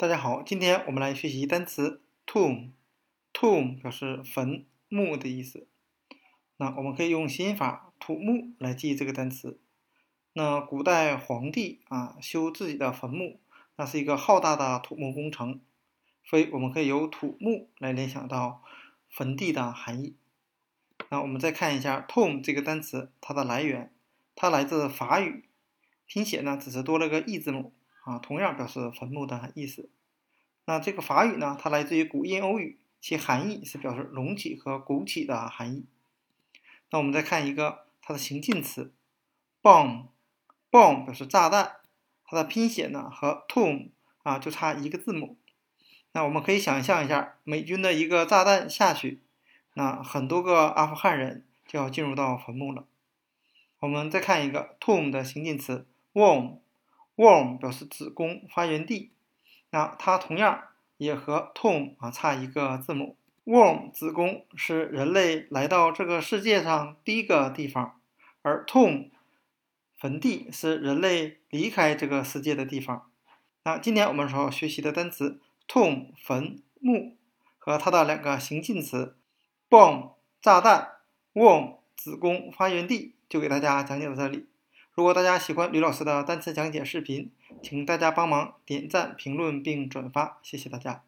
大家好，今天我们来学习单词 tomb。tomb 表示坟墓的意思。那我们可以用心法土木来记这个单词。那古代皇帝啊修自己的坟墓，那是一个浩大的土木工程，所以我们可以由土木来联想到坟地的含义。那我们再看一下 tomb 这个单词，它的来源，它来自法语，拼写呢只是多了个 e 字母。啊，同样表示坟墓的意思。那这个法语呢，它来自于古印欧语，其含义是表示隆起和鼓起的含义。那我们再看一个它的形近词，bomb，bomb 表示炸弹，它的拼写呢和 tomb 啊就差一个字母。那我们可以想象一下，美军的一个炸弹下去，那很多个阿富汗人就要进入到坟墓了。我们再看一个 tomb 的形近词，womb。Womb 表示子宫发源地，那它同样也和 tomb 啊差一个字母。Womb 子宫是人类来到这个世界上第一个地方，而 tomb 坟地是人类离开这个世界的地方。那今天我们所要学习的单词 tomb 坟墓和它的两个形近词 bomb 炸弹，womb 子宫发源地，就给大家讲解到这里。如果大家喜欢吕老师的单词讲解视频，请大家帮忙点赞、评论并转发，谢谢大家。